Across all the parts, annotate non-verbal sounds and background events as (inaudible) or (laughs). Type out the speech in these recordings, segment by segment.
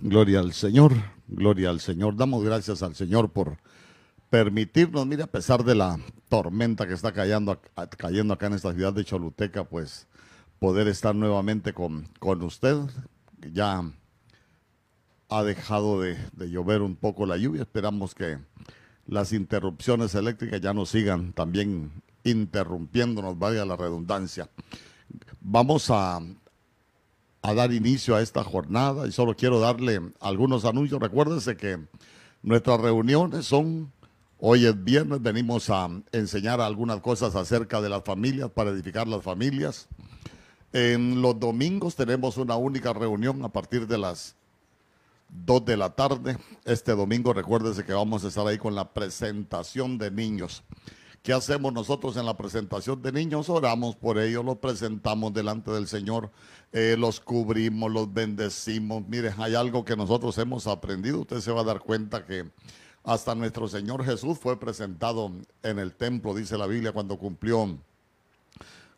Gloria al Señor, gloria al Señor. Damos gracias al Señor por permitirnos, mire, a pesar de la tormenta que está cayendo, cayendo acá en esta ciudad de Choluteca, pues poder estar nuevamente con, con usted. Ya ha dejado de, de llover un poco la lluvia. Esperamos que las interrupciones eléctricas ya no sigan también interrumpiéndonos, vaya la redundancia. Vamos a, a dar inicio a esta jornada y solo quiero darle algunos anuncios. Recuérdense que nuestras reuniones son, hoy es viernes, venimos a enseñar algunas cosas acerca de las familias, para edificar las familias. En los domingos tenemos una única reunión a partir de las 2 de la tarde. Este domingo recuérdese que vamos a estar ahí con la presentación de niños. ¿Qué hacemos nosotros en la presentación de niños? Oramos por ellos, los presentamos delante del Señor, eh, los cubrimos, los bendecimos. Mire, hay algo que nosotros hemos aprendido. Usted se va a dar cuenta que hasta nuestro Señor Jesús fue presentado en el templo, dice la Biblia, cuando cumplió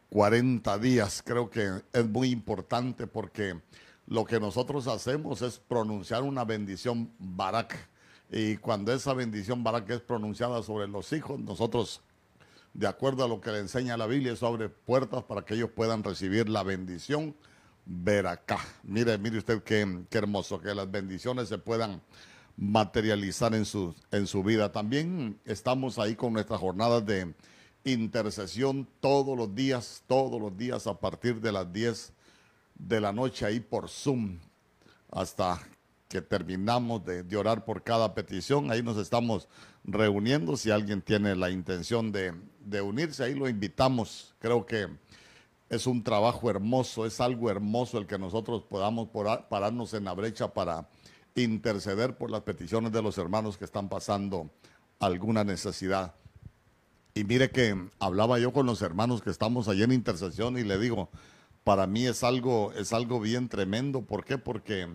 40 días. Creo que es muy importante porque lo que nosotros hacemos es pronunciar una bendición barak. Y cuando esa bendición barak es pronunciada sobre los hijos, nosotros de acuerdo a lo que le enseña la Biblia, eso abre puertas para que ellos puedan recibir la bendición ver acá. Mire, mire usted qué, qué, hermoso, que las bendiciones se puedan materializar en su, en su vida. También estamos ahí con nuestras jornadas de intercesión todos los días, todos los días a partir de las 10 de la noche ahí por Zoom hasta que terminamos de, orar por cada petición. Ahí nos estamos reuniendo. Si alguien tiene la intención de, de unirse, ahí lo invitamos. Creo que es un trabajo hermoso, es algo hermoso el que nosotros podamos pararnos en la brecha para interceder por las peticiones de los hermanos que están pasando alguna necesidad. Y mire que hablaba yo con los hermanos que estamos allí en intercesión y le digo, para mí es algo, es algo bien tremendo. ¿Por qué? Porque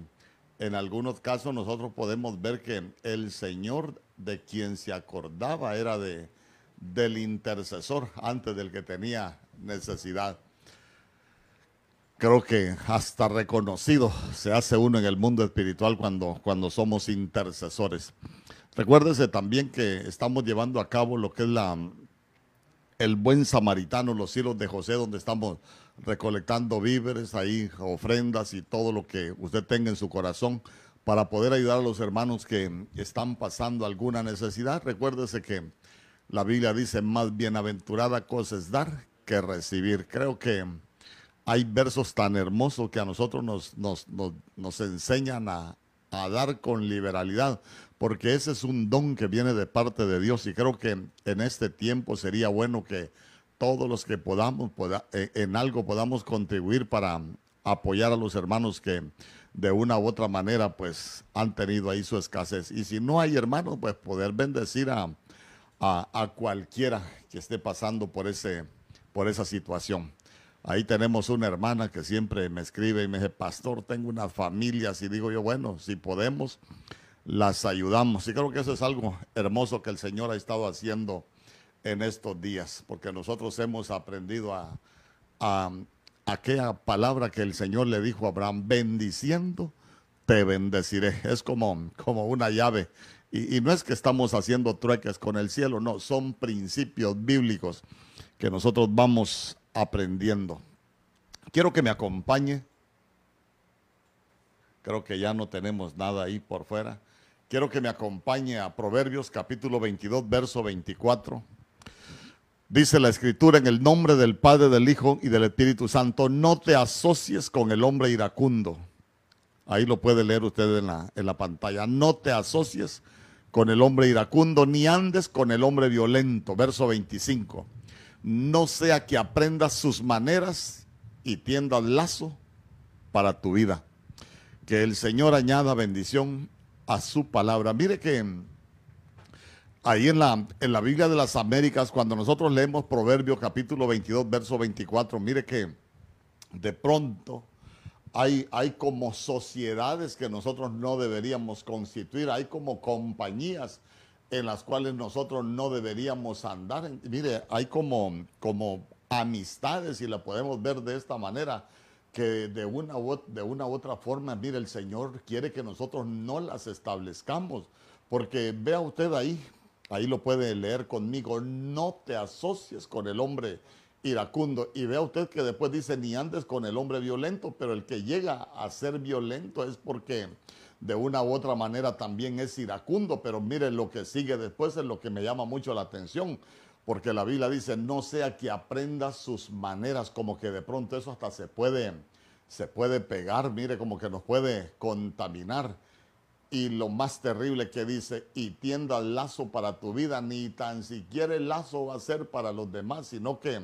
en algunos casos nosotros podemos ver que el Señor de quien se acordaba era de, del intercesor antes del que tenía necesidad. Creo que hasta reconocido se hace uno en el mundo espiritual cuando, cuando somos intercesores. Recuérdese también que estamos llevando a cabo lo que es la, el buen samaritano, los hilos de José, donde estamos recolectando víveres, ahí ofrendas y todo lo que usted tenga en su corazón para poder ayudar a los hermanos que están pasando alguna necesidad. Recuérdese que la Biblia dice, más bienaventurada cosa es dar que recibir. Creo que hay versos tan hermosos que a nosotros nos, nos, nos, enseñan a, a, dar con liberalidad, porque ese es un don que viene de parte de Dios y creo que en este tiempo sería bueno que todos los que podamos, eh, en algo podamos contribuir para apoyar a los hermanos que de una u otra manera pues han tenido ahí su escasez. Y si no hay hermanos, pues poder bendecir a, a, cualquiera que esté pasando por, ese, por esa situación. Ahí tenemos una hermana que siempre me escribe y me dice, pastor, tengo una familia. Y digo yo, bueno, si podemos, las ayudamos. Y creo que eso es algo hermoso que el Señor ha estado haciendo en estos días, porque nosotros hemos aprendido a, aquella palabra que el Señor le dijo a Abraham, bendiciendo, te bendeciré. Es como, como una llave. Y, y no es que estamos haciendo trueques con el cielo, no, son principios bíblicos que nosotros vamos aprendiendo. Quiero que me acompañe. Creo que ya no tenemos nada ahí por fuera. Quiero que me acompañe a Proverbios capítulo 22, verso 24. Dice la escritura en el nombre del Padre, del Hijo y del Espíritu Santo, no te asocies con el hombre iracundo. Ahí lo puede leer usted en la, en la pantalla. No te asocies con el hombre iracundo, ni andes con el hombre violento. Verso 25. No sea que aprendas sus maneras y tiendas lazo para tu vida. Que el Señor añada bendición a su palabra. Mire que ahí en la, en la Biblia de las Américas, cuando nosotros leemos Proverbios capítulo 22, verso 24, mire que de pronto hay, hay como sociedades que nosotros no deberíamos constituir, hay como compañías en las cuales nosotros no deberíamos andar. Mire, hay como, como amistades, y la podemos ver de esta manera, que de una, u, de una u otra forma, mire, el Señor quiere que nosotros no las establezcamos. Porque vea usted ahí, ahí lo puede leer conmigo, no te asocies con el hombre iracundo. Y vea usted que después dice, ni andes con el hombre violento, pero el que llega a ser violento es porque de una u otra manera también es iracundo. Pero mire, lo que sigue después es lo que me llama mucho la atención porque la Biblia dice, no sea que aprendas sus maneras, como que de pronto eso hasta se puede, se puede pegar, mire, como que nos puede contaminar. Y lo más terrible que dice, y tienda lazo para tu vida, ni tan siquiera el lazo va a ser para los demás, sino que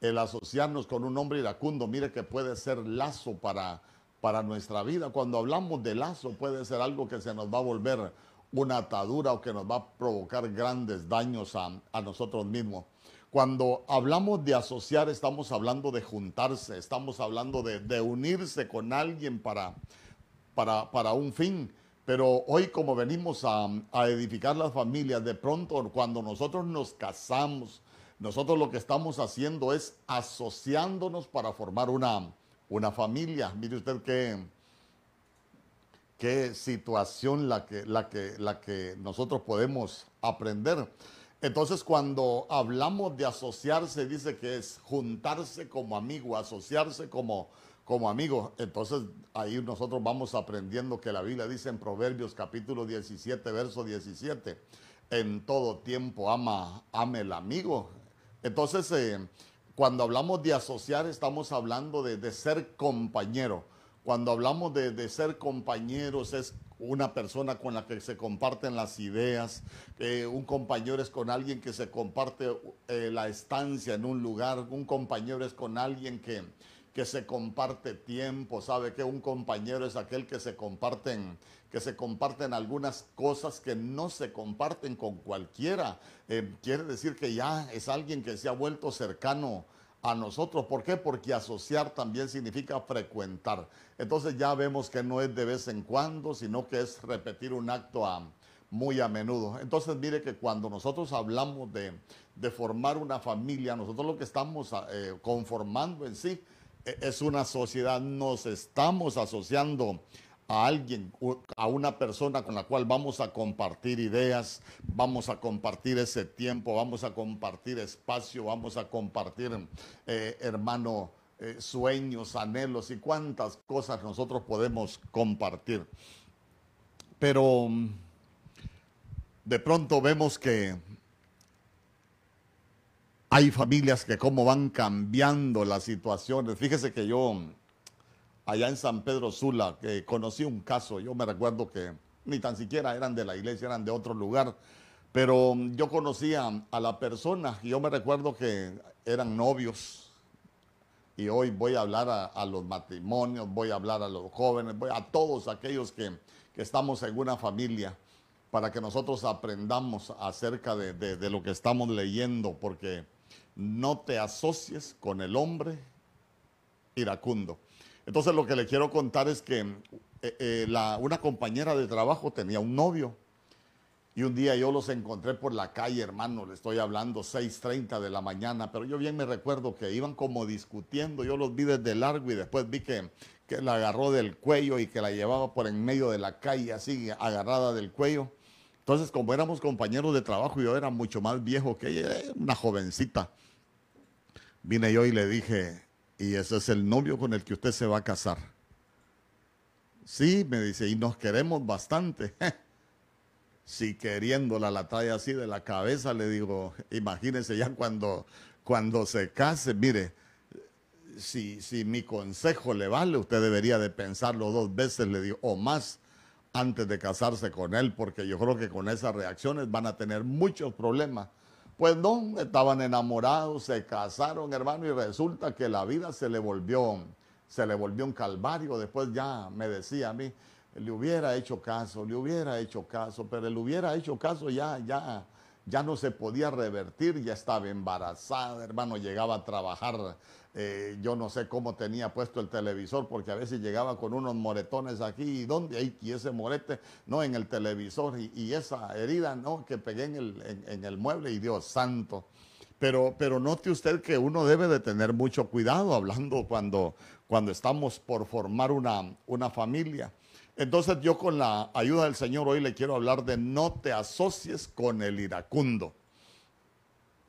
el asociarnos con un hombre iracundo, mire que puede ser lazo para, para nuestra vida. Cuando hablamos de lazo puede ser algo que se nos va a volver una atadura o que nos va a provocar grandes daños a, nosotros mismos. Cuando hablamos de asociar, estamos hablando de juntarse, estamos hablando de, unirse con alguien para, para, para, un fin. Pero hoy como venimos a, a edificar las familias, de pronto cuando nosotros nos casamos, nosotros lo que estamos haciendo es asociándonos para formar una, una familia. Mire usted que qué situación la que, la que, la que nosotros podemos aprender. Entonces, cuando hablamos de asociarse, dice que es juntarse como amigo, asociarse como, como amigo. Entonces, ahí nosotros vamos aprendiendo que la Biblia dice en Proverbios capítulo 17, verso 17, en todo tiempo ama, el amigo. Entonces, eh, cuando hablamos de asociar, estamos hablando de, de ser compañero. Cuando hablamos de, ser compañeros, es una persona con la que se comparten las ideas. Eh, un compañero es con alguien que se comparte eh, la estancia en un lugar. Un compañero es con alguien que, que se comparte tiempo. ¿Sabe que Un compañero es aquel que se comparten que se comparten algunas cosas que no se comparten con cualquiera. Eh, quiere decir que ya es alguien que se ha vuelto cercano a nosotros. ¿Por qué? Porque asociar también significa frecuentar. Entonces ya vemos que no es de vez en cuando, sino que es repetir un acto muy a menudo. Entonces mire que cuando nosotros hablamos de, formar una familia, nosotros lo que estamos eh, conformando en sí es una sociedad, nos estamos asociando a alguien, a una persona con la cual vamos a compartir ideas, vamos a compartir ese tiempo, vamos a compartir espacio, vamos a compartir, eh, hermano, eh, sueños, anhelos y cuántas cosas nosotros podemos compartir. Pero mm, de pronto vemos que hay familias que cómo van cambiando las situaciones. Fíjese que yo allá en San Pedro Sula, que conocí un caso, yo me recuerdo que ni tan siquiera eran de la iglesia, eran de otro lugar, pero yo conocía a la persona y yo me recuerdo que eran novios. Y hoy voy a hablar a, los matrimonios, voy a hablar a los jóvenes, voy a todos aquellos que, estamos en una familia para que nosotros aprendamos acerca de, de lo que estamos leyendo, porque no te asocies con el hombre iracundo. Entonces lo que le quiero contar es que eh, eh, una compañera de trabajo tenía un novio y un día yo los encontré por la calle, hermano, le estoy hablando 6.30 de la mañana, pero yo bien me recuerdo que iban como discutiendo, yo los vi desde largo y después vi que, que la agarró del cuello y que la llevaba por en medio de la calle, así agarrada del cuello. Entonces, como éramos compañeros de trabajo, yo era mucho más viejo que ella, una jovencita. Vine yo y le dije, y ese es el novio con el que usted se va a casar. Sí, me dice, y nos queremos bastante. (laughs) si queriéndola la trae así de la cabeza, le digo, imagínese ya cuando, cuando se case, mire, si, si mi consejo le vale, usted debería de pensarlo dos veces, le digo, o más antes de casarse con él, porque yo creo que con esas reacciones van a tener muchos problemas pues no, estaban enamorados, se casaron, hermano, y resulta que la vida se le volvió, se le volvió un calvario. Después ya me decía a mí, le hubiera hecho caso, le hubiera hecho caso, pero le hubiera hecho caso ya, ya, ya no se podía revertir, ya estaba embarazada, hermano, llegaba a trabajar eh, yo no sé cómo tenía puesto el televisor, porque a veces llegaba con unos moretones aquí, ¿y dónde hay? Y ese morete, no, en el televisor, y, esa herida, no, que pegué en el, en, el mueble, y Dios santo. Pero, pero note usted que uno debe de tener mucho cuidado hablando cuando, cuando estamos por formar una, una familia. Entonces yo con la ayuda del Señor hoy le quiero hablar de no te asocies con el iracundo.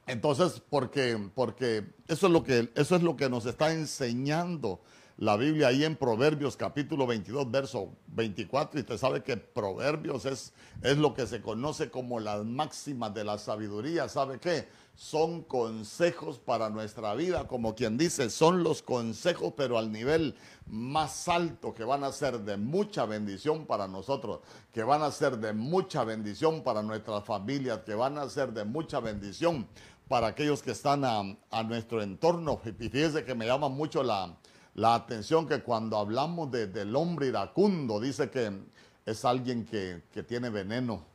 Entonces, porque, porque eso, es lo que, eso es lo que nos está enseñando la Biblia ahí en Proverbios capítulo 22, verso 24, y usted sabe que Proverbios es, es lo que se conoce como las máximas de la sabiduría. ¿Sabe qué? Son consejos para nuestra vida, como quien dice, son los consejos, pero al nivel más alto, que van a ser de mucha bendición para nosotros, que van a ser de mucha bendición para nuestras familias, que van a ser de mucha bendición para aquellos que están a, nuestro entorno. Y fíjese que me llama mucho la atención que cuando hablamos de, del hombre iracundo, dice que es alguien que, tiene veneno.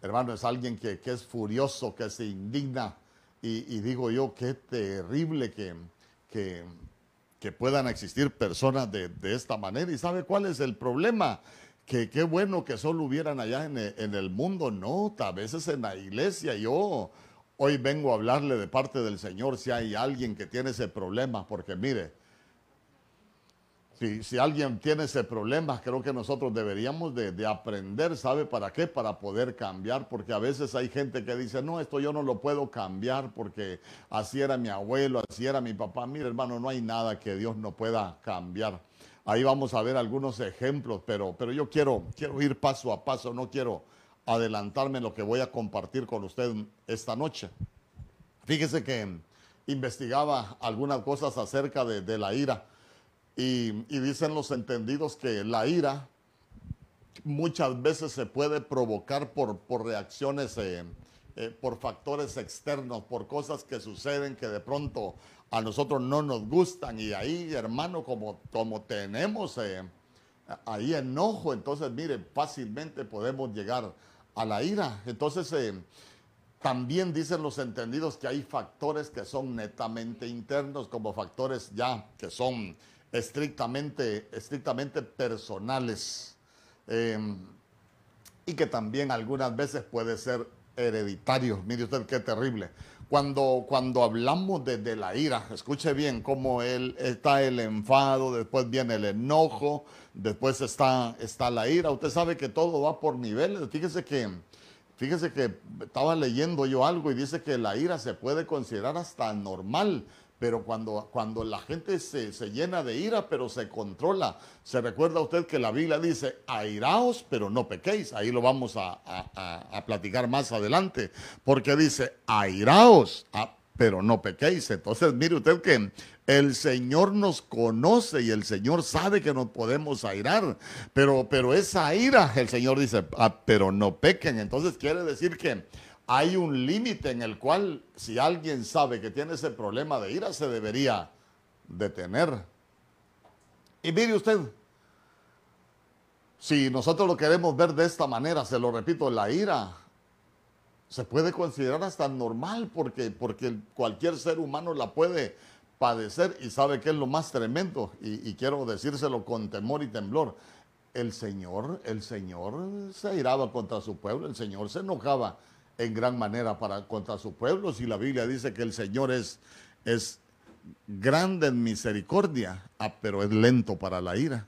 Hermano, es alguien que, es furioso, que se indigna. Y, digo yo, qué terrible que, que, puedan existir personas de, esta manera. ¿Y sabe cuál es el problema? Que qué bueno que solo hubieran allá en el, en el mundo. No, a veces en la iglesia. Yo hoy vengo a hablarle de parte del Señor si hay alguien que tiene ese problema. Porque mire, si, alguien tiene ese problema, creo que nosotros deberíamos de, aprender, ¿sabe para qué? Para poder cambiar, porque a veces hay gente que dice, no, esto yo no lo puedo cambiar porque así era mi abuelo, así era mi papá. Mire, hermano, no hay nada que Dios no pueda cambiar. Ahí vamos a ver algunos ejemplos, pero, pero yo quiero, quiero ir paso a paso, no quiero adelantarme en lo que voy a compartir con usted esta noche. Fíjese que investigaba algunas cosas acerca de la ira y, dicen los entendidos que la ira muchas veces se puede provocar por, por reacciones, eh, eh, por factores externos, por cosas que suceden que de pronto a nosotros no nos gustan. Y ahí, hermano, como, como tenemos eh, ahí enojo, entonces, mire, fácilmente podemos llegar a la ira. Entonces, también dicen los entendidos que hay factores que son netamente internos, como factores ya que son estrictamente, estrictamente personales em, y que también algunas veces puede ser hereditario. Mire usted qué terrible. Cuando, cuando hablamos de, la ira, escuche bien cómo él, está el enfado, después viene el enojo, después está, está la ira. Usted sabe que todo va por niveles. Fíjese que, fíjese que estaba leyendo yo algo y dice que la ira se puede considerar hasta normal pero cuando, cuando la gente se, llena de ira, pero se controla, se recuerda usted que la Biblia dice, airaos, pero no pequéis. Ahí lo vamos a, platicar más adelante, porque dice, airaos, ah, pero no pequéis. Entonces, mire usted que el Señor nos conoce y el Señor sabe que nos podemos airar, pero, pero esa ira, el Señor dice, ah, pero no pequen. Entonces quiere decir que hay un límite en el cual si alguien sabe que tiene ese problema de ira, se debería detener. Y mire usted, si nosotros lo queremos ver de esta manera, se lo repito, la ira se puede considerar hasta normal porque, porque cualquier ser humano la puede padecer y sabe que es lo más tremendo y, quiero decírselo con temor y temblor. El Señor, el Señor se iraba contra su pueblo, el Señor se enojaba en gran manera para contra su pueblo. Si la Biblia dice que el Señor es, es grande en misericordia, ah, pero es lento para la ira.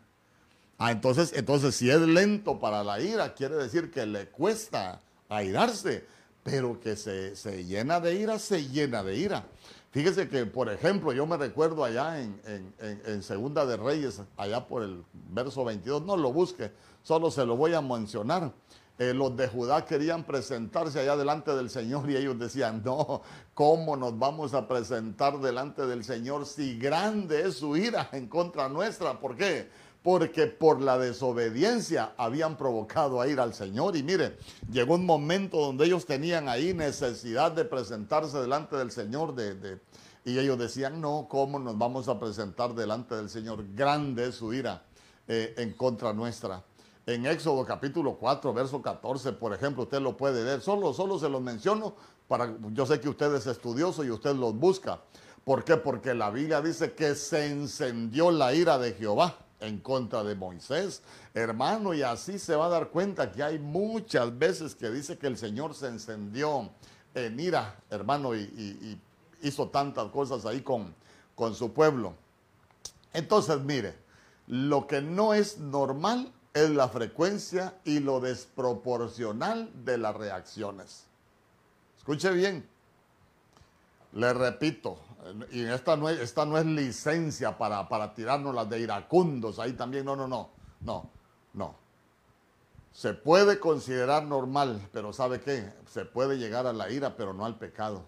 Ah, entonces, entonces si es lento para la ira, quiere decir que le cuesta airarse, pero que se, se llena de ira, se llena de ira. Fíjese que, por ejemplo, yo me recuerdo allá en, en, en, Segunda de Reyes, allá por el verso 22, no lo busque, solo se lo voy a mencionar. Eh, los de Judá querían presentarse allá delante del Señor y ellos decían, no, ¿cómo nos vamos a presentar delante del Señor si grande es su ira en contra nuestra? ¿Por qué? Porque por la desobediencia habían provocado a ir al Señor. Y mire, llegó un momento donde ellos tenían ahí necesidad de presentarse delante del Señor. Y ellos decían, no, ¿cómo nos vamos a presentar delante del Señor? Grande es su ira eh, en contra nuestra en Éxodo capítulo 4, verso 14, por ejemplo, usted lo puede leer. Solo, solo se los menciono para, yo sé que usted es estudioso y usted los busca. ¿Por qué? Porque la Biblia dice que se encendió la ira de Jehová en contra de Moisés, hermano, y así se va a dar cuenta que hay muchas veces que dice que el Señor se encendió en ira, hermano, y, hizo tantas cosas ahí con, con su pueblo. Entonces, mire, lo que no es normal es la frecuencia y lo desproporcional de las reacciones. Escuche bien. Le repito, y esta no es, esta no es licencia para, para tirarnos las de iracundos, ahí también, no, no, no, no, no. Se puede considerar normal, pero ¿sabe qué? Se puede llegar a la ira, pero no al pecado.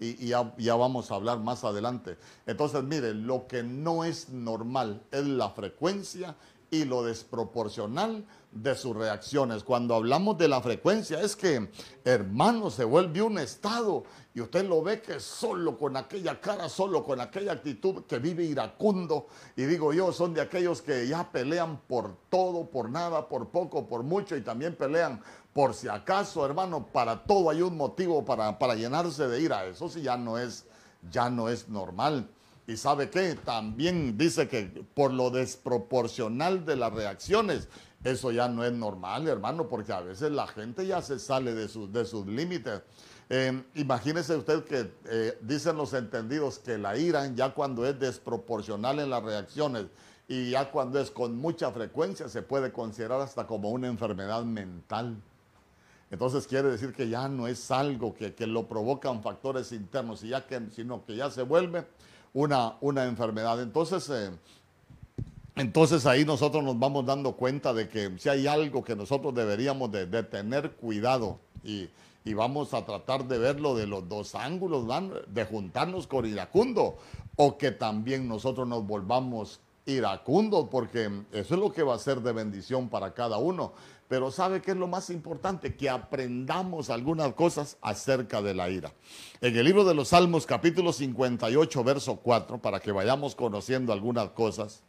Y, ya, ya, vamos a hablar más adelante. Entonces, mire, lo que no es normal es la frecuencia y lo desproporcional de sus reacciones. Cuando hablamos de la frecuencia, es que, hermano, se vuelve un estado y usted lo ve que solo con aquella cara, solo con aquella actitud que vive iracundo. Y digo yo, son de aquellos que ya pelean por todo, por nada, por poco, por mucho y también pelean por si acaso, hermano, para todo hay un motivo para, para llenarse de ira. Eso sí ya no es, ya no es normal. Y sabe qué, también dice que por lo desproporcional de las reacciones, eso ya no es normal, hermano, porque a veces la gente ya se sale de, sus de sus límites. Eh, imagínese usted que eh, dicen los entendidos que la ira, ya cuando es desproporcional en las reacciones y ya cuando es con mucha frecuencia, se puede considerar hasta como una enfermedad mental. Entonces quiere decir que ya no es algo que, que lo provocan factores internos, y ya que, sino que ya se vuelve una, una enfermedad. Entonces, eh, entonces ahí nosotros nos vamos dando cuenta de que si hay algo que nosotros deberíamos de, tener cuidado y, vamos a tratar de verlo de los dos ángulos, de juntarnos con iracundo o que también nosotros nos volvamos iracundos, porque eso es lo que va a ser de bendición para cada uno. Pero ¿sabe qué es lo más importante? Que aprendamos algunas cosas acerca de la ira. En el libro de los Salmos, capítulo 58, verso 4, para que vayamos conociendo algunas cosas.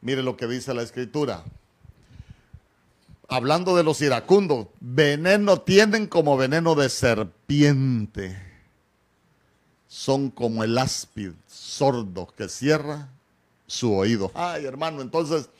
Mire lo que dice la escritura. Hablando de los iracundos, veneno tienen como veneno de serpiente. Son como el áspid sordo que cierra su oído. Ay, hermano, entonces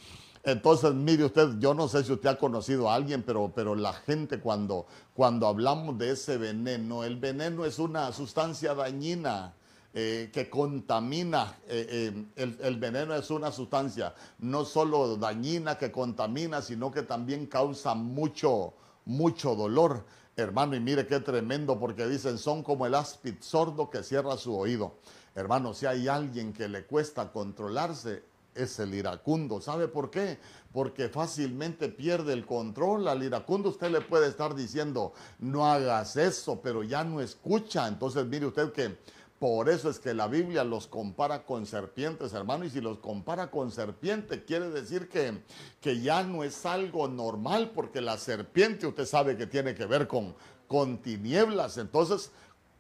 entonces, mire usted, yo no sé si usted ha conocido a alguien, pero, pero la gente cuando, cuando hablamos de ese veneno, el veneno es una sustancia dañina. Eh, que contamina, eh, eh, el, el, veneno es una sustancia no solo dañina que contamina, sino que también causa mucho, mucho dolor, hermano. Y mire qué tremendo, porque dicen, son como el áspid sordo que cierra su oído. Hermano, si hay alguien que le cuesta controlarse, es el iracundo. ¿Sabe por qué? Porque fácilmente pierde el control. Al iracundo usted le puede estar diciendo, no hagas eso, pero ya no escucha. Entonces mire usted que por eso es que la Biblia los compara con serpientes, hermano, y si los compara con serpiente, quiere decir que, que ya no es algo normal, porque la serpiente usted sabe que tiene que ver con, con tinieblas. Entonces,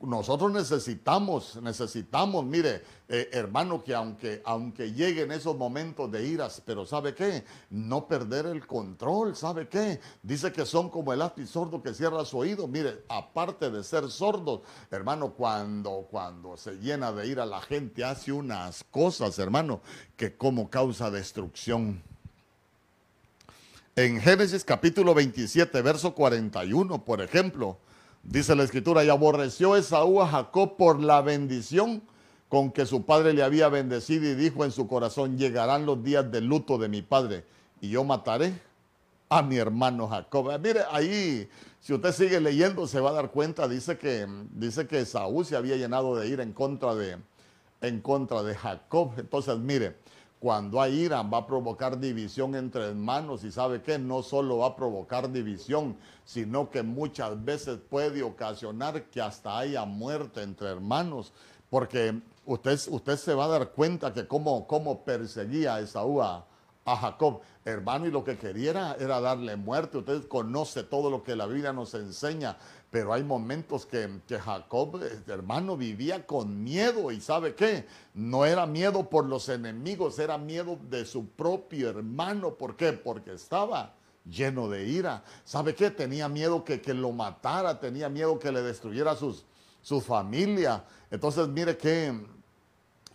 nosotros necesitamos, necesitamos, mire, eh, hermano, que aunque, aunque lleguen esos momentos de iras, pero ¿sabe qué? No perder el control, ¿sabe qué? Dice que son como el lápiz sordo que cierra su oído. Mire, aparte de ser sordos, hermano, cuando, cuando se llena de ira la gente hace unas cosas, hermano, que como causa destrucción. En Génesis capítulo 27, verso 41, por ejemplo, Dice la escritura, y aborreció Esaú a Jacob por la bendición con que su padre le había bendecido y dijo en su corazón, llegarán los días de luto de mi padre y yo mataré a mi hermano Jacob. Ah, mire, ahí, si usted sigue leyendo, se va a dar cuenta, dice que, dice que Esaú se había llenado de ir en contra de, en contra de Jacob. Entonces, mire, cuando hay ira va a provocar división entre hermanos y sabe que no solo va a provocar división, sino que muchas veces puede ocasionar que hasta haya muerte entre hermanos, porque usted, usted se va a dar cuenta que cómo, cómo perseguía a Esaú a, a Jacob, hermano, y lo que quería era, darle muerte. Usted conoce todo lo que la Biblia nos enseña, pero hay momentos que, que, Jacob, este, hermano, vivía con miedo y sabe qué, no era miedo por los enemigos, era miedo de su propio hermano. ¿Por qué? Porque estaba lleno de ira. ¿Sabe qué? Tenía miedo que, que lo matara, tenía miedo que le destruyera sus, su familia. Entonces, mire qué,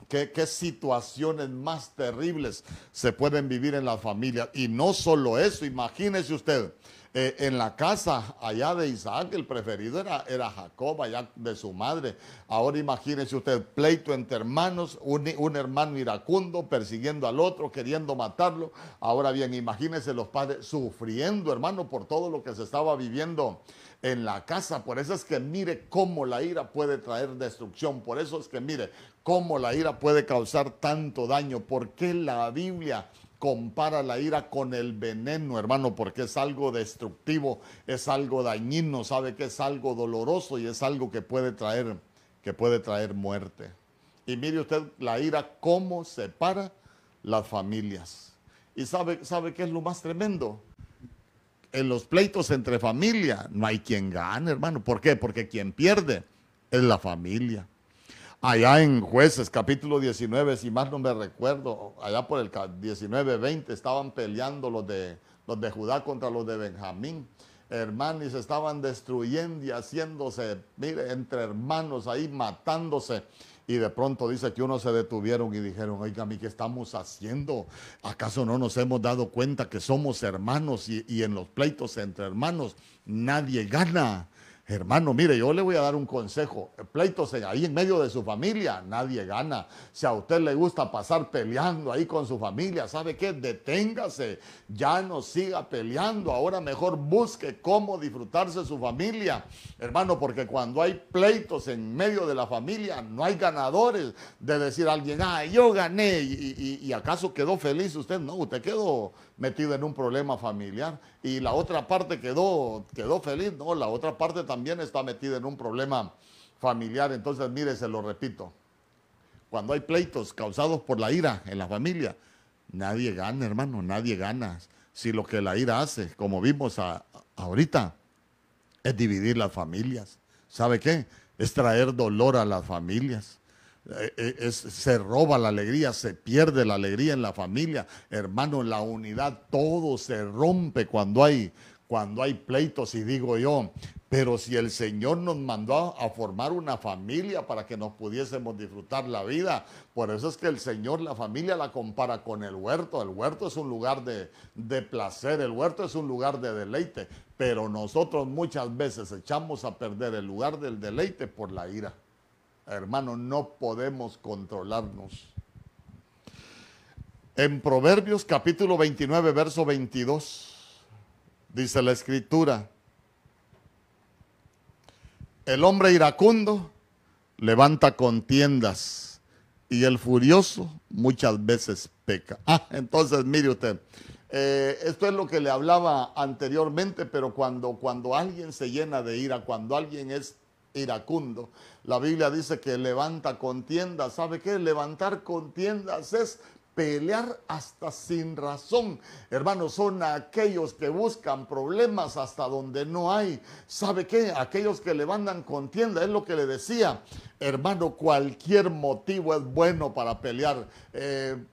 qué, situaciones más terribles se pueden vivir en la familia. Y no solo eso, imagínese usted, Eh, en la casa allá de Isaac, el preferido era, era Jacob, allá de su madre. Ahora imagínese usted, pleito entre hermanos, un, un, hermano iracundo persiguiendo al otro, queriendo matarlo. Ahora bien, imagínese los padres sufriendo, hermano, por todo lo que se estaba viviendo en la casa. Por eso es que mire cómo la ira puede traer destrucción. Por eso es que mire cómo la ira puede causar tanto daño. ¿Por qué la Biblia compara la ira con el veneno, hermano, porque es algo destructivo, es algo dañino, sabe que es algo doloroso y es algo que puede traer, que puede traer muerte. Y mire usted la ira cómo separa las familias. Y sabe, sabe qué es lo más tremendo. En los pleitos entre familia no hay quien gane, hermano. ¿Por qué? Porque quien pierde es la familia allá en jueces capítulo 19, si más no me recuerdo, allá por el 19, 20, estaban peleando los de, los de Judá contra los de Benjamín. Hermanos, y se estaban destruyendo y haciéndose, mire, entre hermanos ahí matándose. Y de pronto dice que uno se detuvieron y dijeron, oiga, ¿qué estamos haciendo? ¿Acaso no nos hemos dado cuenta que somos hermanos y, y en los pleitos entre hermanos nadie gana? Hermano, mire, yo le voy a dar un consejo. Pleitos ahí en medio de su familia, nadie gana. Si a usted le gusta pasar peleando ahí con su familia, ¿sabe qué? Deténgase, ya no siga peleando. Ahora mejor busque cómo disfrutarse su familia. Hermano, porque cuando hay pleitos en medio de la familia, no hay ganadores de decir a alguien, ah, yo gané y, acaso quedó feliz usted. No, usted quedó metido en un problema familiar y la otra parte quedó, quedó feliz, no, la otra parte también está metida en un problema familiar. Entonces, mire, se lo repito, cuando hay pleitos causados por la ira en la familia, nadie gana, hermano, nadie gana. Si lo que la ira hace, como vimos ahorita, es dividir las familias. ¿Sabe qué? Es traer dolor a las familias. Eh, eh, se roba la alegría, se pierde la alegría en la familia. Hermano, la unidad, todo se rompe cuando hay, cuando hay pleitos. Y digo yo, pero si el Señor nos mandó a, formar una familia para que nos pudiésemos disfrutar la vida, por eso es que el Señor la familia la compara con el huerto. El huerto es un lugar de, de placer, el huerto es un lugar de deleite, pero nosotros muchas veces echamos a perder el lugar del deleite por la ira. Hermano, no podemos controlarnos. En Proverbios capítulo 29, verso 22, dice la escritura, el hombre iracundo levanta contiendas y el furioso muchas veces peca. (laughs) Ah, entonces mire usted, eh, esto es lo que le hablaba anteriormente, pero cuando, cuando alguien se llena de ira, cuando alguien es iracundo. La Biblia dice que levanta contiendas. ¿Sabe qué? Levantar contiendas es pelear hasta sin razón. Hermanos, son aquellos que buscan problemas hasta donde no hay. ¿Sabe qué? Aquellos que levantan contienda, es lo que le decía. Hermano, cualquier motivo es bueno para pelear. Eh,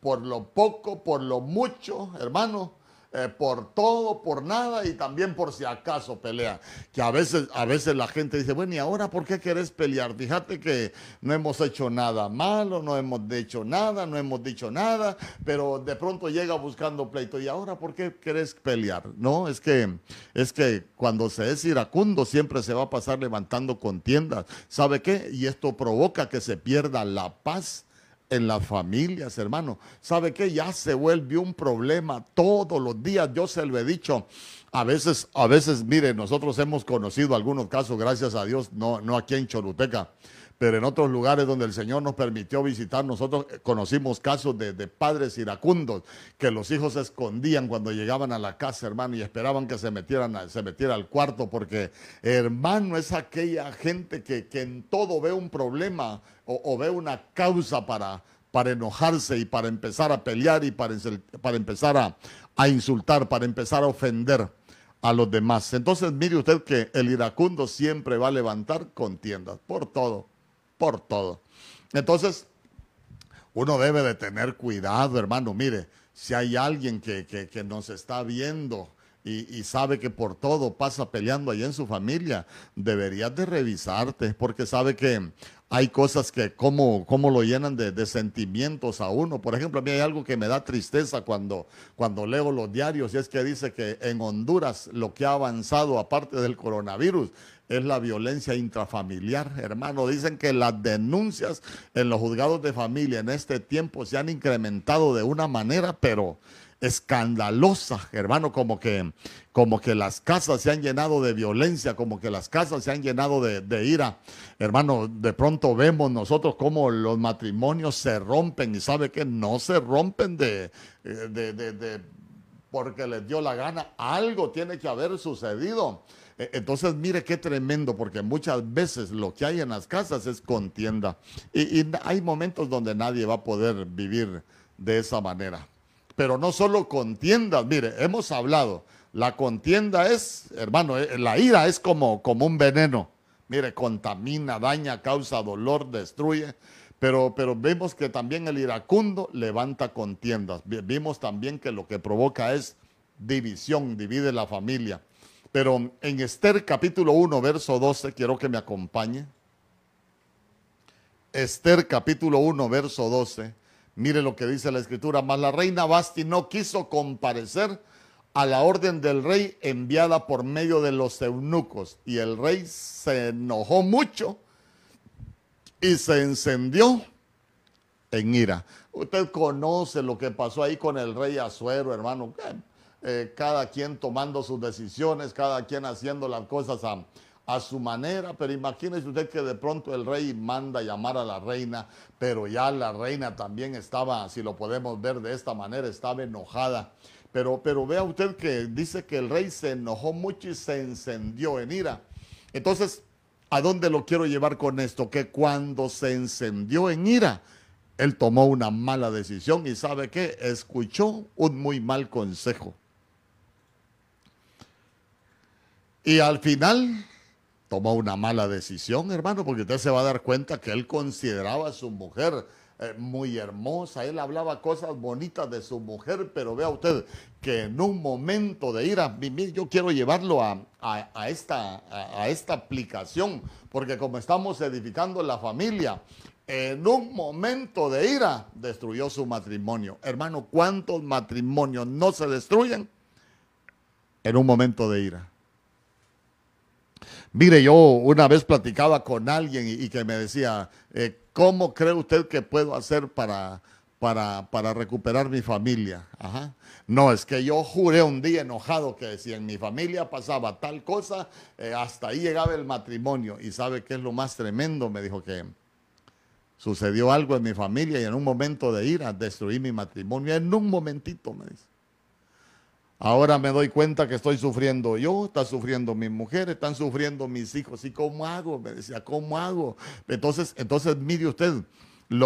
por lo poco, por lo mucho, hermano eh, por todo, por nada y también por si acaso pelea. Que a veces, a veces la gente dice, bueno, ¿y ahora por qué querés pelear? Fíjate que no hemos hecho nada malo, no hemos hecho nada, no hemos dicho nada, pero de pronto llega buscando pleito. ¿Y ahora por qué querés pelear? No, es que, es que cuando se es iracundo siempre se va a pasar levantando contiendas. ¿Sabe qué? Y esto provoca que se pierda la paz en las familias, hermano. ¿Sabe qué? Ya se vuelve un problema todos los días. Yo se lo he dicho. A veces, a veces, mire, nosotros hemos conocido algunos casos, gracias a Dios, no, no aquí en Choluteca, pero en otros lugares donde el Señor nos permitió visitar, nosotros conocimos casos de, padres iracundos, que los hijos se escondían cuando llegaban a la casa, hermano, y esperaban que se metieran, se metiera al cuarto, porque hermano es aquella gente que, en todo ve un problema o, ve una causa para, para enojarse y para empezar a pelear y para, para empezar a, a insultar, para empezar a ofender a los demás. Entonces mire usted que el iracundo siempre va a levantar contiendas por todo por todo. Entonces, uno debe de tener cuidado, hermano. Mire, si hay alguien que, nos está viendo y, sabe que por todo pasa peleando ahí en su familia, deberías de revisarte porque sabe que hay cosas que como, lo llenan de, sentimientos a uno. Por ejemplo, a mí hay algo que me da tristeza cuando, cuando leo los diarios y es que dice que en Honduras lo que ha avanzado aparte del coronavirus es la violencia intrafamiliar. Hermano, dicen que las denuncias en los juzgados de familia en este tiempo se han incrementado de una manera, pero escandalosa, hermano, como que, como que las casas se han llenado de violencia, como que las casas se han llenado de, ira. Hermano, de pronto vemos nosotros cómo los matrimonios se rompen y sabe que no se rompen de, de, de porque les dio la gana. Algo tiene que haber sucedido. E, entonces, mire qué tremendo, porque muchas veces lo que hay en las casas es contienda. y hay momentos donde nadie va a poder vivir de esa manera pero no solo contiendas. Mire, hemos hablado, la contienda es, hermano, eh, la ira es como, como un veneno. Mire, contamina, daña, causa dolor, destruye. Pero, pero vemos que también el iracundo levanta contiendas. Vimos también que lo que provoca es división, divide la familia. Pero en Esther capítulo 1, verso 12, quiero que me acompañe. Esther capítulo 1, verso 12 Mire lo que dice la escritura, mas la reina Basti no quiso comparecer a la orden del rey enviada por medio de los eunucos. Y el rey se enojó mucho y se encendió en ira. Usted conoce lo que pasó ahí con el rey Azuero, hermano. Eh, cada quien tomando sus decisiones, cada quien haciendo las cosas a, su manera, pero imagínese usted que de pronto el rey manda llamar a la reina, pero ya la reina también estaba, si lo podemos ver de esta manera, estaba enojada. Pero, pero vea usted que dice que el rey se enojó mucho y se encendió en ira. Entonces, ¿a dónde lo quiero llevar con esto? Que cuando se encendió en ira, él tomó una mala decisión y sabe qué, escuchó un muy mal consejo. Y al final tomó una mala decisión, hermano, porque usted se va a dar cuenta que él consideraba a su mujer eh, muy hermosa, él hablaba cosas bonitas de su mujer, pero vea usted que en un momento de ira, yo quiero llevarlo a, esta, a esta aplicación, porque como estamos edificando la familia, en un momento de ira destruyó su matrimonio. Hermano, ¿cuántos matrimonios no se destruyen en un momento de ira? Mire, yo una vez platicaba con alguien y, que me decía, eh, ¿cómo cree usted que puedo hacer para, para, para recuperar mi familia? Ajá. No, es que yo juré un día enojado que si en mi familia pasaba tal cosa, eh, hasta ahí llegaba el matrimonio. Y sabe qué es lo más tremendo, me dijo que sucedió algo en mi familia y en un momento de ira destruí mi matrimonio. En un momentito, me dice. Ahora me doy cuenta que estoy sufriendo yo, está sufriendo mi mujer, están sufriendo mis hijos. ¿Y cómo hago? Me decía, ¿cómo hago? Entonces, entonces mire usted,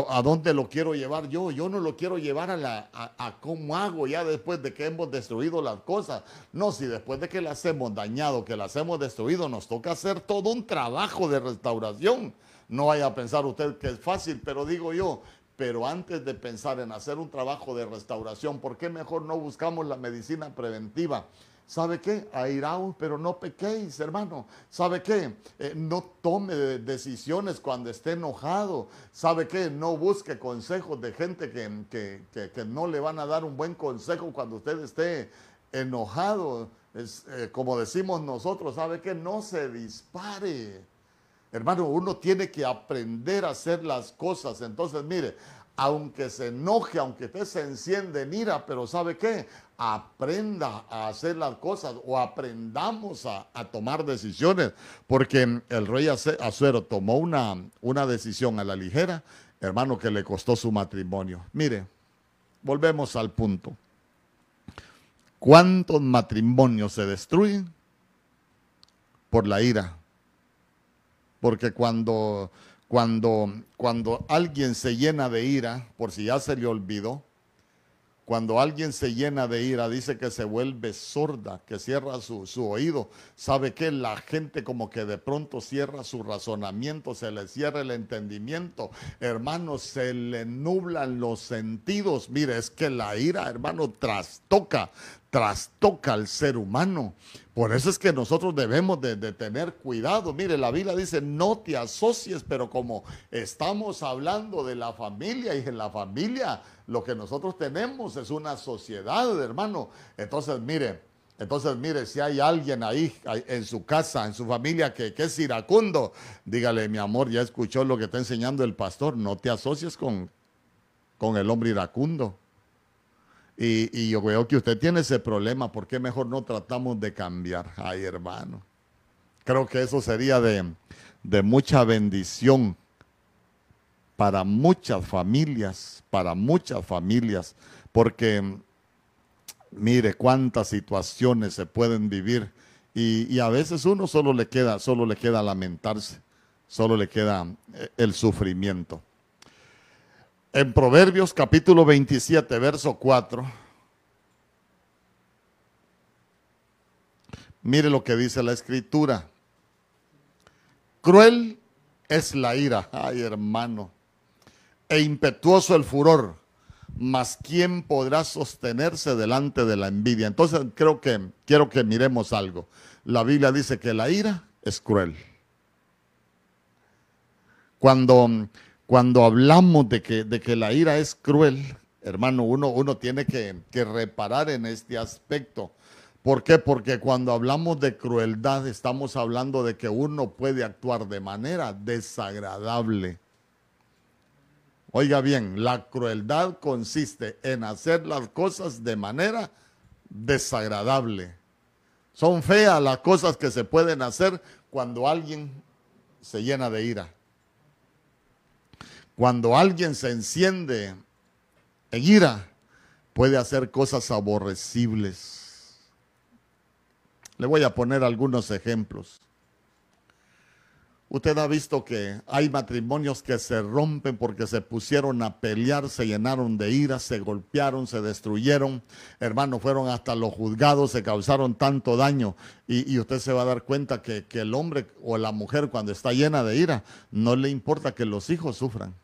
¿a dónde lo quiero llevar yo? Yo no lo quiero llevar a, la, a, cómo hago ya después de que hemos destruido las cosas. No, si después de que las hemos dañado, que las hemos destruido, nos toca hacer todo un trabajo de restauración. No vaya a pensar usted que es fácil, pero digo yo, pero antes de pensar en hacer un trabajo de restauración, ¿por qué mejor no buscamos la medicina preventiva? ¿Sabe qué? Airaos, pero no pequéis, hermano. ¿Sabe qué? Eh, no tome decisiones cuando esté enojado. ¿Sabe qué? No busque consejos de gente que, que, no le van a dar un buen consejo cuando usted esté enojado. Es, eh, como decimos nosotros, ¿sabe qué? No se dispare. Hermano, uno tiene que aprender a hacer las cosas. Entonces, mire, aunque se enoje, aunque usted se enciende en ira, pero ¿sabe qué? Aprenda a hacer las cosas o aprendamos a, tomar decisiones, porque el rey Azuero tomó una, una decisión a la ligera, hermano, que le costó su matrimonio. Mire, volvemos al punto. ¿Cuántos matrimonios se destruyen por la ira? Porque cuando, cuando, cuando alguien se llena de ira, por si ya se le olvidó, Cuando alguien se llena de ira, dice que se vuelve sorda, que cierra su, su, oído. ¿Sabe que La gente como que de pronto cierra su razonamiento, se le cierra el entendimiento. Hermanos, se le nublan los sentidos. Mire, es que la ira, hermano, trastoca, trastoca al ser humano. Por eso es que nosotros debemos de, tener cuidado. Mire, la Biblia dice, no te asocies, pero como estamos hablando de la familia y en la familia lo que nosotros tenemos es una sociedad, hermano. Entonces, mire, entonces, mire, si hay alguien ahí en su casa, en su familia que, es iracundo, dígale, mi amor, ya escuchó lo que está enseñando el pastor, no te asocies con, con el hombre iracundo. Y, yo veo que usted tiene ese problema, ¿por qué mejor no tratamos de cambiar? Ay, hermano. Creo que eso sería de, de mucha bendición para muchas familias, para muchas familias, porque mire cuántas situaciones se pueden vivir y, y, a veces uno solo le queda, solo le queda lamentarse, solo le queda eh, el sufrimiento. En Proverbios capítulo 27, verso 4. Mire lo que dice la escritura. Cruel es la ira, ay hermano, e impetuoso el furor, mas ¿quién podrá sostenerse delante de la envidia? Entonces creo que quiero que miremos algo. La Biblia dice que la ira es cruel. Cuando cuando hablamos de que, de que la ira es cruel, hermano, uno, uno tiene que, que reparar en este aspecto. ¿Por qué? Porque cuando hablamos de crueldad estamos hablando de que uno puede actuar de manera desagradable. Oiga bien, la crueldad consiste en hacer las cosas de manera desagradable. Son feas las cosas que se pueden hacer cuando alguien se llena de ira. Cuando alguien se enciende en ira, puede hacer cosas aborrecibles. Le voy a poner algunos ejemplos. Usted ha visto que hay matrimonios que se rompen porque se pusieron a pelear, se llenaron de ira, se golpearon, se destruyeron. Hermanos, fueron hasta los juzgados, se causaron tanto daño. Y, usted se va a dar cuenta que, el hombre o la mujer cuando está llena de ira, no le importa que los hijos sufran.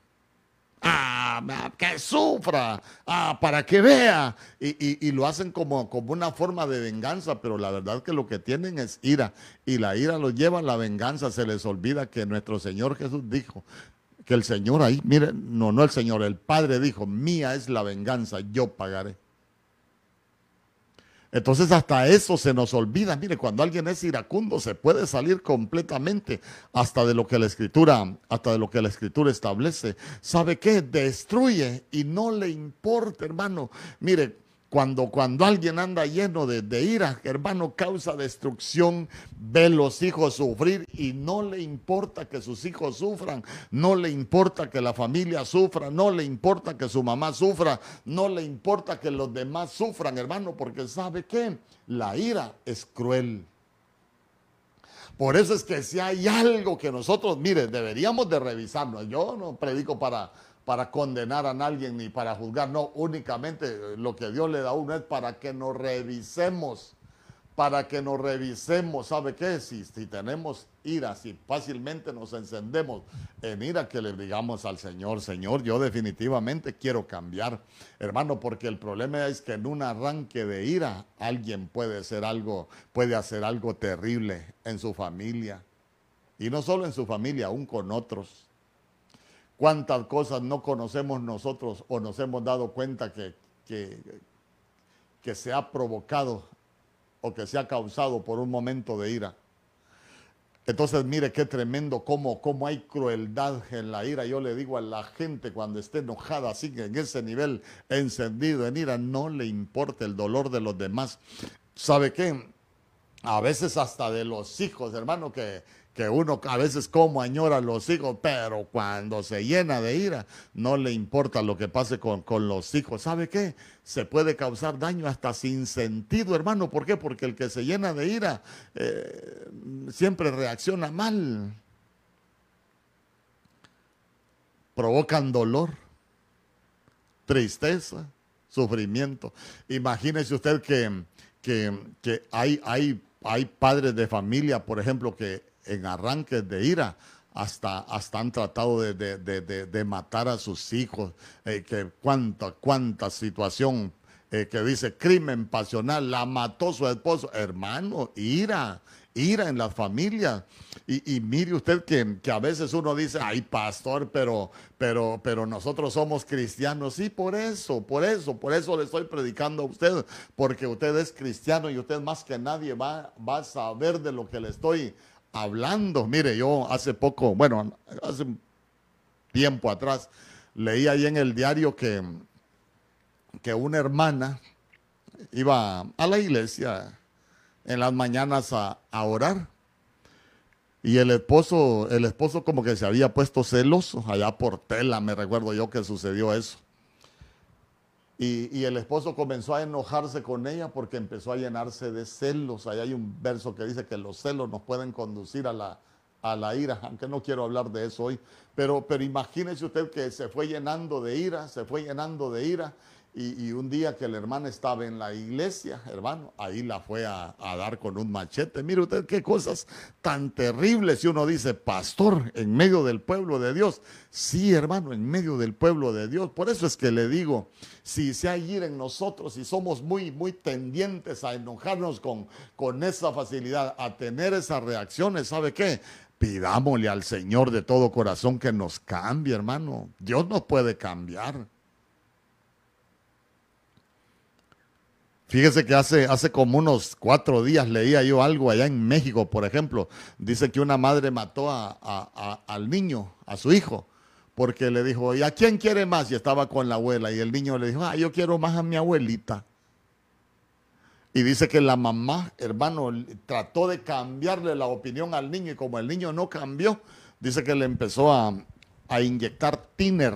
Ah, que sufra, ah, para que vea. Y, lo hacen como, como una forma de venganza, pero la verdad que lo que tienen es ira. Y la ira los lleva a la venganza. Se les olvida que nuestro Señor Jesús dijo, que el Señor ahí, mire, no, no el Señor, el Padre dijo, mía es la venganza, yo pagaré. Entonces hasta eso se nos olvida. Mire, cuando alguien es iracundo se puede salir completamente hasta de lo que la escritura, hasta de lo que la escritura establece. ¿Sabe qué? Destruye y no le importa, hermano. Mire, cuando, cuando alguien anda lleno de, ira, hermano, causa destrucción, ve los hijos sufrir y no le importa que sus hijos sufran, no le importa que la familia sufra, no le importa que su mamá sufra, no le importa que los demás sufran, hermano, porque sabe que la ira es cruel. Por eso es que si hay algo que nosotros, mire, deberíamos de revisarnos. Yo no predico para para condenar a nadie ni para juzgar, no, únicamente lo que Dios le da a uno es para que nos revisemos, para que nos revisemos, ¿sabe qué? Si, si tenemos ira, si fácilmente nos encendemos en ira, que le digamos al Señor, Señor, yo definitivamente quiero cambiar, hermano, porque el problema es que en un arranque de ira alguien puede hacer algo, puede hacer algo terrible en su familia, y no solo en su familia, aún con otros cuántas cosas no conocemos nosotros o nos hemos dado cuenta que, que, se ha provocado o que se ha causado por un momento de ira. Entonces, mire qué tremendo cómo, cómo, hay crueldad en la ira. Yo le digo a la gente cuando esté enojada, así en ese nivel encendido en ira, no le importa el dolor de los demás. ¿Sabe qué? A veces hasta de los hijos, hermano, que, que uno a veces como añora a los hijos, pero cuando se llena de ira, no le importa lo que pase con, los hijos. ¿Sabe qué? Se puede causar daño hasta sin sentido, hermano. ¿Por qué? Porque el que se llena de ira eh, siempre reacciona mal. Provocan dolor, tristeza, sufrimiento. Imagínese usted que, que, hay, hay, hay padres de familia, por ejemplo, que en arranques de ira hasta, hasta han tratado de, de, matar a sus hijos, eh, que cuánta, cuánta situación eh, que dice crimen pasional, la mató su esposo, hermano, ira, ira en las familias. Y, mire usted que, que, a veces uno dice, ay pastor, pero, pero, pero nosotros somos cristianos. Sí, por eso, por eso, por eso le estoy predicando a usted, porque usted es cristiano y usted más que nadie va, va a saber de lo que le estoy hablando. Mire, yo hace poco, bueno, hace tiempo atrás, leí ahí en el diario que, que una hermana iba a la iglesia en las mañanas a, orar. Y el esposo, el esposo como que se había puesto celoso allá por tela, me recuerdo yo que sucedió eso. Y, el esposo comenzó a enojarse con ella porque empezó a llenarse de celos. Ahí hay un verso que dice que los celos nos pueden conducir a la, a la ira, aunque no quiero hablar de eso hoy. Pero, pero imagínese usted que se fue llenando de ira, se fue llenando de ira y, un día que la hermana estaba en la iglesia, hermano, ahí la fue a, dar con un machete. Mire usted qué cosas tan terribles. Si uno dice, pastor, en medio del pueblo de Dios. Sí, hermano, en medio del pueblo de Dios. Por eso es que le digo, si se hay ir en nosotros y somos muy, muy tendientes a enojarnos con, con esa facilidad, a tener esas reacciones, ¿sabe qué? Pidámosle al Señor de todo corazón que nos cambie, hermano. Dios nos puede cambiar. Fíjese que hace, hace como unos cuatro días leía yo algo allá en México, por ejemplo. Dice que una madre mató a, al niño, a su hijo, porque le dijo, ¿y a quién quiere más? Y estaba con la abuela. Y el niño le dijo, ah, yo quiero más a mi abuelita. Y dice que la mamá, hermano, trató de cambiarle la opinión al niño y como el niño no cambió, dice que le empezó a, a inyectar tiner,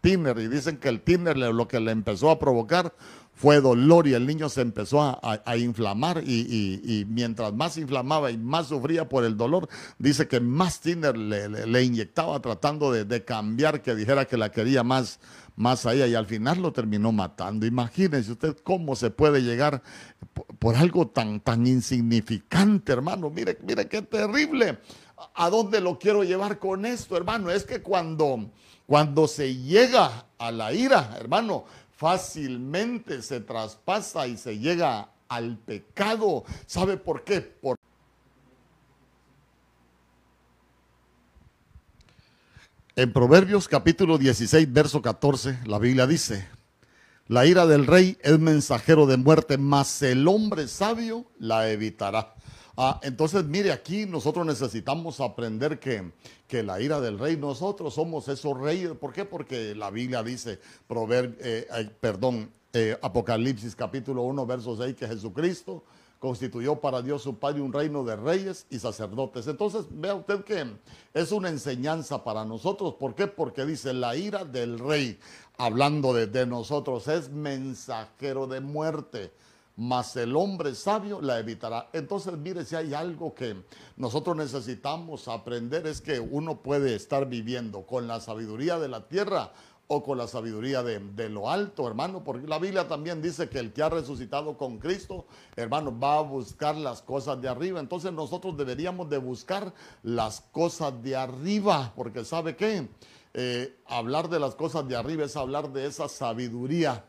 tiner. Y dicen que el tiner lo que le empezó a provocar fue dolor y el niño se empezó a, inflamar y, mientras más inflamaba y más sufría por el dolor, dice que más Tinder le, inyectaba tratando de, cambiar, que dijera que la quería más, más a y al final lo terminó matando. Imagínense usted cómo se puede llegar por, algo tan, tan insignificante, hermano. Mire, mire qué terrible. ¿A dónde lo quiero llevar con esto, hermano? Es que cuando, cuando se llega a la ira, hermano, fácilmente se traspasa y se llega al pecado. ¿Sabe por qué? Por En Proverbios capítulo 16, verso 14, la Biblia dice, la ira del rey es mensajero de muerte, mas el hombre sabio la evitará. Ah, entonces, mire, aquí nosotros necesitamos aprender que, que, la ira del rey, nosotros somos esos reyes. ¿Por qué? Porque la Biblia dice, eh, perdón, eh, Apocalipsis capítulo 1, verso 6, que Jesucristo constituyó para Dios su Padre un reino de reyes y sacerdotes. Entonces, vea usted que es una enseñanza para nosotros. ¿Por qué? Porque dice, la ira del rey, hablando de nosotros, es mensajero de muerte mas el hombre sabio la evitará. Entonces, mire, si hay algo que nosotros necesitamos aprender es que uno puede estar viviendo con la sabiduría de la tierra o con la sabiduría de, lo alto, hermano, porque la Biblia también dice que el que ha resucitado con Cristo, hermano, va a buscar las cosas de arriba. Entonces nosotros deberíamos de buscar las cosas de arriba, porque ¿sabe qué? Eh, hablar de las cosas de arriba es hablar de esa sabiduría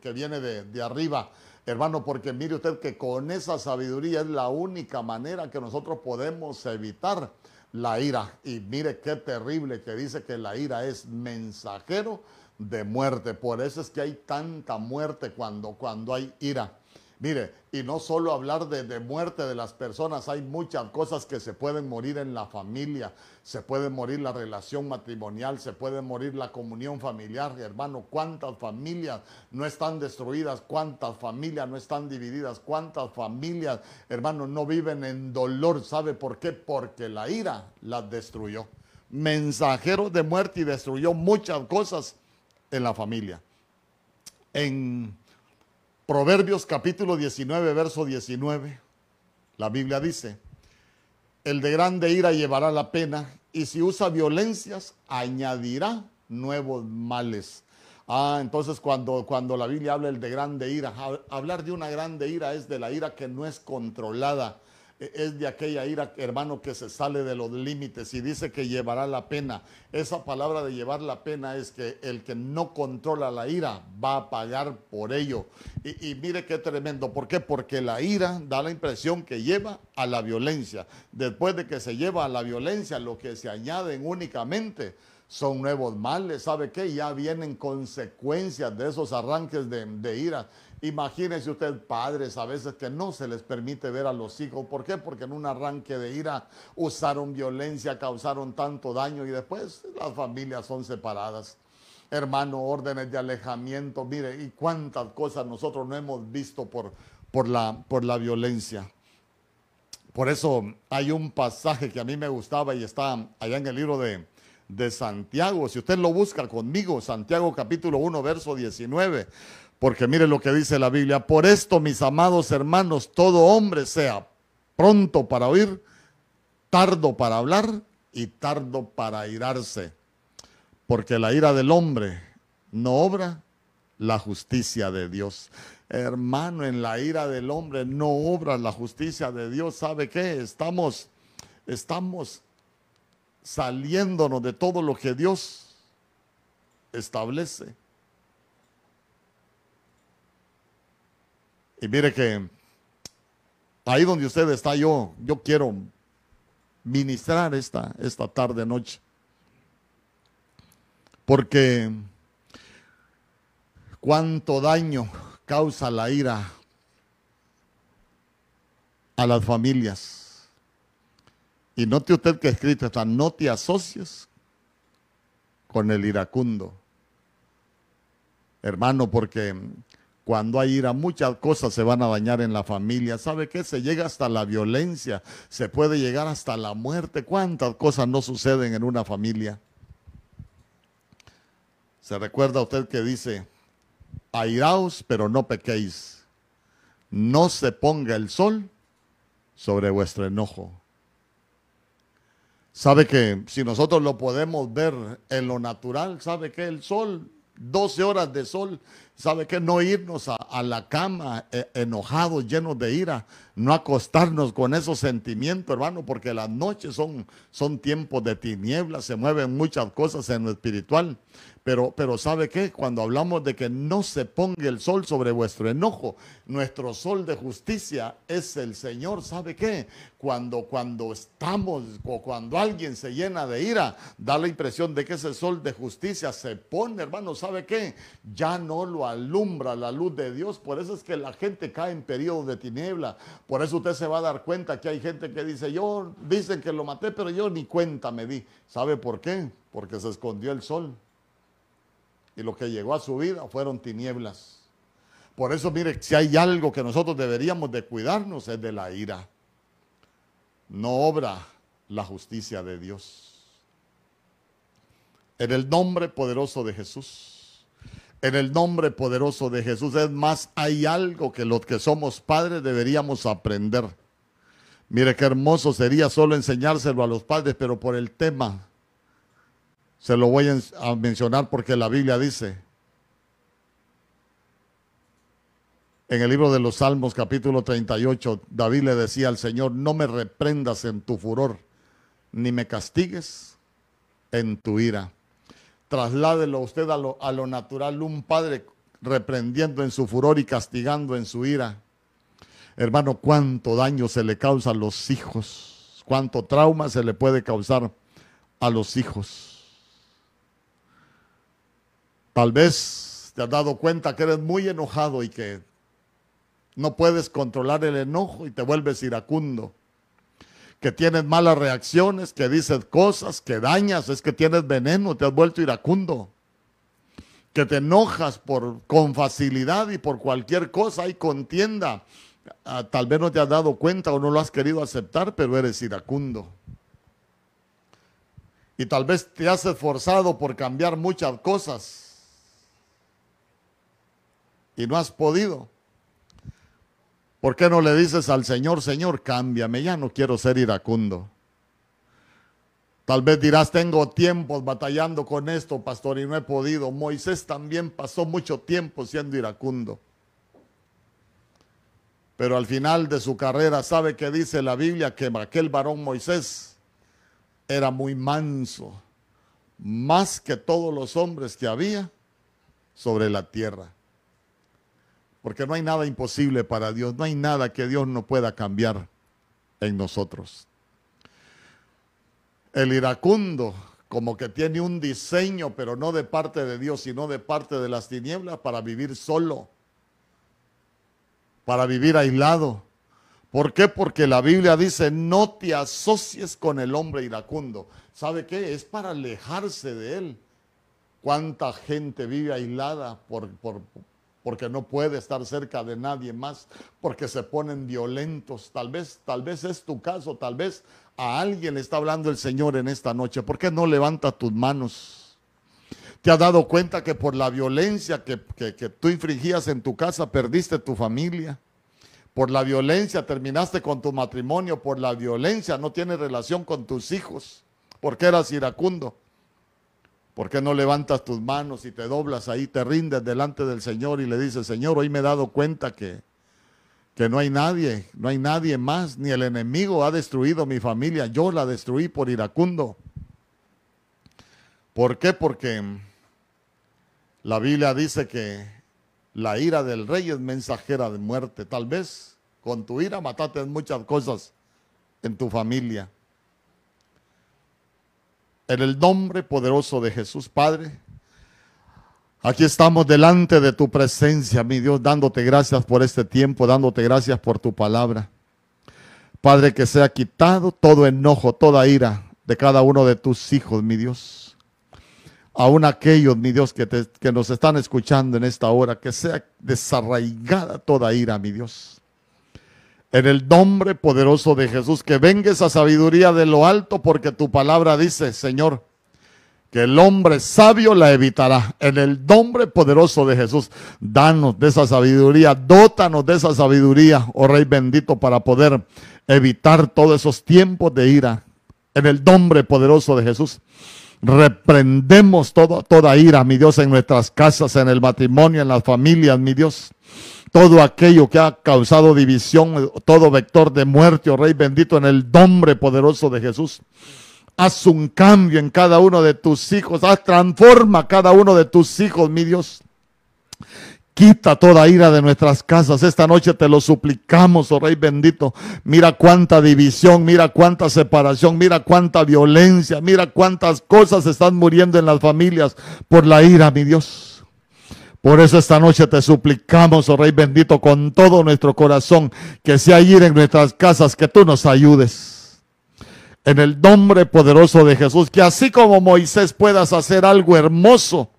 que viene de arriba. Hermano, porque mire usted que con esa sabiduría es la única manera que nosotros podemos evitar la ira. Y mire qué terrible que dice que la ira es mensajero de muerte. Por eso es que hay tanta muerte cuando, cuando hay ira. Mire, y no solo hablar de, muerte de las personas, hay muchas cosas que se pueden morir en la familia, se puede morir la relación matrimonial, se puede morir la comunión familiar, hermano, cuántas familias no están destruidas, cuántas familias no están divididas, cuántas familias, hermano, no viven en dolor, ¿sabe por qué? Porque la ira las destruyó. Mensajero de muerte y destruyó muchas cosas en la familia. En Proverbios capítulo 19, verso 19. La Biblia dice, el de grande ira llevará la pena y si usa violencias añadirá nuevos males. Ah, entonces cuando, cuando la Biblia habla de grande ira, hablar de una grande ira es de la ira que no es controlada, es de aquella ira, hermano, que se sale de los límites y dice que llevará la pena. Esa palabra de llevar la pena es que el que no controla la ira va a pagar por ello. Y, y mire qué tremendo. ¿Por qué? Porque la ira da la impresión que lleva a la violencia. Después de que se lleva a la violencia, lo que se añaden únicamente son nuevos males, ¿sabe qué? Ya vienen consecuencias de esos arranques de, ira. Imagínese usted, padres, a veces que no se les permite ver a los hijos. ¿Por qué? Porque en un arranque de ira usaron violencia, causaron tanto daño y después las familias son separadas. Hermano, órdenes de alejamiento, mire, y cuántas cosas nosotros no hemos visto por, por, la, por la violencia. Por eso hay un pasaje que a mí me gustaba y está allá en el libro de, de Santiago. Si usted lo busca conmigo, Santiago capítulo 1, verso 19. Porque mire lo que dice la Biblia. Por esto, mis amados hermanos, todo hombre sea pronto para oír, tardo para hablar y tardo para irarse. Porque la ira del hombre no obra la justicia de Dios. Hermano, en la ira del hombre no obra la justicia de Dios. ¿Sabe qué? Estamos, estamos saliéndonos de todo lo que Dios establece. Y mire que ahí donde usted está, yo, yo quiero ministrar esta, esta tarde, noche. Porque cuánto daño causa la ira a las familias y note usted que escrito está, no te asocies con el iracundo. Hermano, porque cuando hay ira, muchas cosas se van a dañar en la familia. ¿Sabe qué? Se llega hasta la violencia, se puede llegar hasta la muerte. ¿Cuántas cosas no suceden en una familia? Se recuerda usted que dice, airaos, pero no pequéis. No se ponga el sol sobre vuestro enojo. Sabe que si nosotros lo podemos ver en lo natural, sabe que el sol, 12 horas de sol, sabe que no irnos a, la cama eh, enojados, llenos de ira, no acostarnos con esos sentimientos, hermano, porque las noches son, son tiempos de tinieblas, se mueven muchas cosas en lo espiritual. Pero, pero ¿sabe qué? Cuando hablamos de que no se ponga el sol sobre vuestro enojo, nuestro sol de justicia es el Señor. ¿Sabe qué? Cuando, cuando estamos o cuando alguien se llena de ira, da la impresión de que ese sol de justicia se pone, hermano. ¿Sabe qué? Ya no lo alumbra la luz de Dios. Por eso es que la gente cae en periodos de tiniebla. Por eso usted se va a dar cuenta que hay gente que dice, yo dicen que lo maté, pero yo ni cuenta me di. ¿Sabe por qué? Porque se escondió el sol y lo que llegó a su vida fueron tinieblas. Por eso, mire, si hay algo que nosotros deberíamos de cuidarnos es de la ira. No obra la justicia de Dios. En el nombre poderoso de Jesús. En el nombre poderoso de Jesús. Es más, hay algo que los que somos padres deberíamos aprender. Mire qué hermoso sería solo enseñárselo a los padres, pero por el tema se lo voy a mencionar porque la Biblia dice en el libro de los Salmos capítulo 38, David le decía al Señor, no me reprendas en tu furor, ni me castigues en tu ira. Trasládelo usted a lo, a lo natural, un padre reprendiendo en su furor y castigando en su ira. Hermano, cuánto daño se le causa a los hijos, cuánto trauma se le puede causar a los hijos. Tal vez te has dado cuenta que eres muy enojado y que no puedes controlar el enojo y te vuelves iracundo. Que tienes malas reacciones, que dices cosas, que dañas, es que tienes veneno, te has vuelto iracundo. Que te enojas por, con facilidad y por cualquier cosa hay contienda. Ah, tal vez no te has dado cuenta o no lo has querido aceptar, pero eres iracundo. Y tal vez te has esforzado por cambiar muchas cosas y no has podido. ¿Por qué no le dices al Señor, Señor, cámbiame, ya no quiero ser iracundo? Tal vez dirás, tengo tiempos batallando con esto, pastor, y no he podido. Moisés también pasó mucho tiempo siendo iracundo. Pero al final de su carrera, ¿sabe que dice la Biblia? Que aquel varón Moisés era muy manso, más que todos los hombres que había sobre la tierra. Porque no hay nada imposible para Dios, no hay nada que Dios no pueda cambiar en nosotros. El iracundo, como que tiene un diseño, pero no de parte de Dios, sino de parte de las tinieblas, para vivir solo, para vivir aislado. ¿Por qué? Porque la Biblia dice, no te asocies con el hombre iracundo. ¿Sabe qué? Es para alejarse de él. ¿Cuánta gente vive aislada por, por, porque no puede estar cerca de nadie más, porque se ponen violentos. Tal vez, tal vez es tu caso, tal vez a alguien le está hablando el Señor en esta noche. ¿Por qué no levantas tus manos? ¿Te has dado cuenta que por la violencia que, que tú infringías en tu casa perdiste tu familia? Por la violencia terminaste con tu matrimonio, por la violencia no tienes relación con tus hijos, porque eras iracundo. ¿Por qué no levantas tus manos y te doblas ahí, te rindes delante del Señor y le dices, Señor, hoy me he dado cuenta que, que no hay nadie, no hay nadie más, ni el enemigo ha destruido mi familia, yo la destruí por iracundo. ¿Por qué? Porque la Biblia dice que la ira del rey es mensajera de muerte. Tal vez con tu ira mataste muchas cosas en tu familia. En el nombre poderoso de Jesús, Padre. Aquí estamos delante de tu presencia, mi Dios, dándote gracias por este tiempo, dándote gracias por tu palabra. Padre, que sea quitado todo enojo, toda ira de cada uno de tus hijos, mi Dios. Aún aquellos, mi Dios, que, que nos están escuchando en esta hora, que sea desarraigada toda ira, mi Dios en el nombre poderoso de Jesús, que venga esa sabiduría de lo alto, porque tu palabra dice, Señor, que el hombre sabio la evitará. En el nombre poderoso de Jesús, danos de esa sabiduría, dótanos de esa sabiduría, oh Rey bendito, para poder evitar todos esos tiempos de ira. En el nombre poderoso de Jesús. Reprendemos toda ira, mi Dios, en nuestras casas, en el matrimonio, en las familias, mi Dios todo aquello que ha causado división, todo vector de muerte, oh Rey bendito, en el nombre poderoso de Jesús. Haz un cambio en cada uno de tus hijos, haz transforma cada uno de tus hijos, mi Dios. Quita toda ira de nuestras casas. Esta noche te lo suplicamos, oh Rey bendito. Mira cuánta división, mira cuánta separación, mira cuánta violencia, mira cuántas cosas están muriendo en las familias por la ira, mi Dios. Por eso esta noche te suplicamos, oh Rey bendito, con todo nuestro corazón, que sea ir en nuestras casas, que tú nos ayudes. En el nombre poderoso de Jesús, que así como Moisés puedas hacer algo hermoso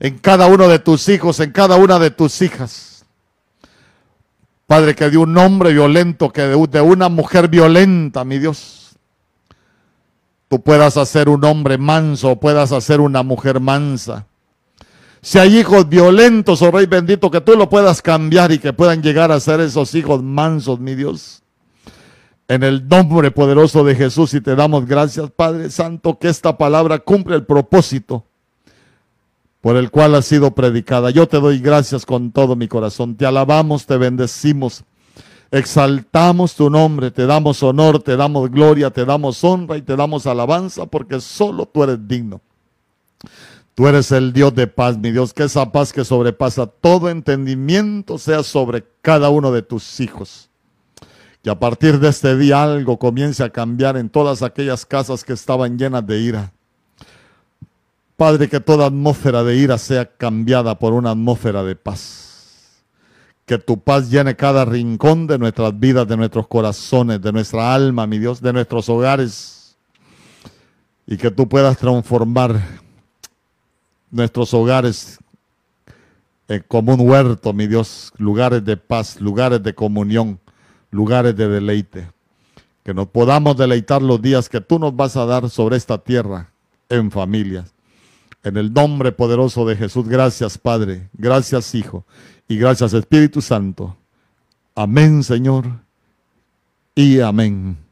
en cada uno de tus hijos, en cada una de tus hijas. Padre, que de un hombre violento, que de una mujer violenta, mi Dios, tú puedas hacer un hombre manso, puedas hacer una mujer mansa si hay hijos violentos, oh Rey bendito, que tú lo puedas cambiar y que puedan llegar a ser esos hijos mansos, mi Dios. En el nombre poderoso de Jesús y te damos gracias, Padre Santo, que esta palabra cumple el propósito por el cual ha sido predicada. Yo te doy gracias con todo mi corazón. Te alabamos, te bendecimos, exaltamos tu nombre, te damos honor, te damos gloria, te damos honra y te damos alabanza porque solo tú eres digno. Tú eres el Dios de paz, mi Dios, que esa paz que sobrepasa todo entendimiento sea sobre cada uno de tus hijos. Que a partir de este día algo comience a cambiar en todas aquellas casas que estaban llenas de ira. Padre, que toda atmósfera de ira sea cambiada por una atmósfera de paz. Que tu paz llene cada rincón de nuestras vidas, de nuestros corazones, de nuestra alma, mi Dios, de nuestros hogares. Y que tú puedas transformar nuestros hogares eh, como un huerto, mi Dios, lugares de paz, lugares de comunión, lugares de deleite. Que nos podamos deleitar los días que tú nos vas a dar sobre esta tierra en familias. En el nombre poderoso de Jesús, gracias Padre, gracias Hijo y gracias Espíritu Santo. Amén Señor y amén.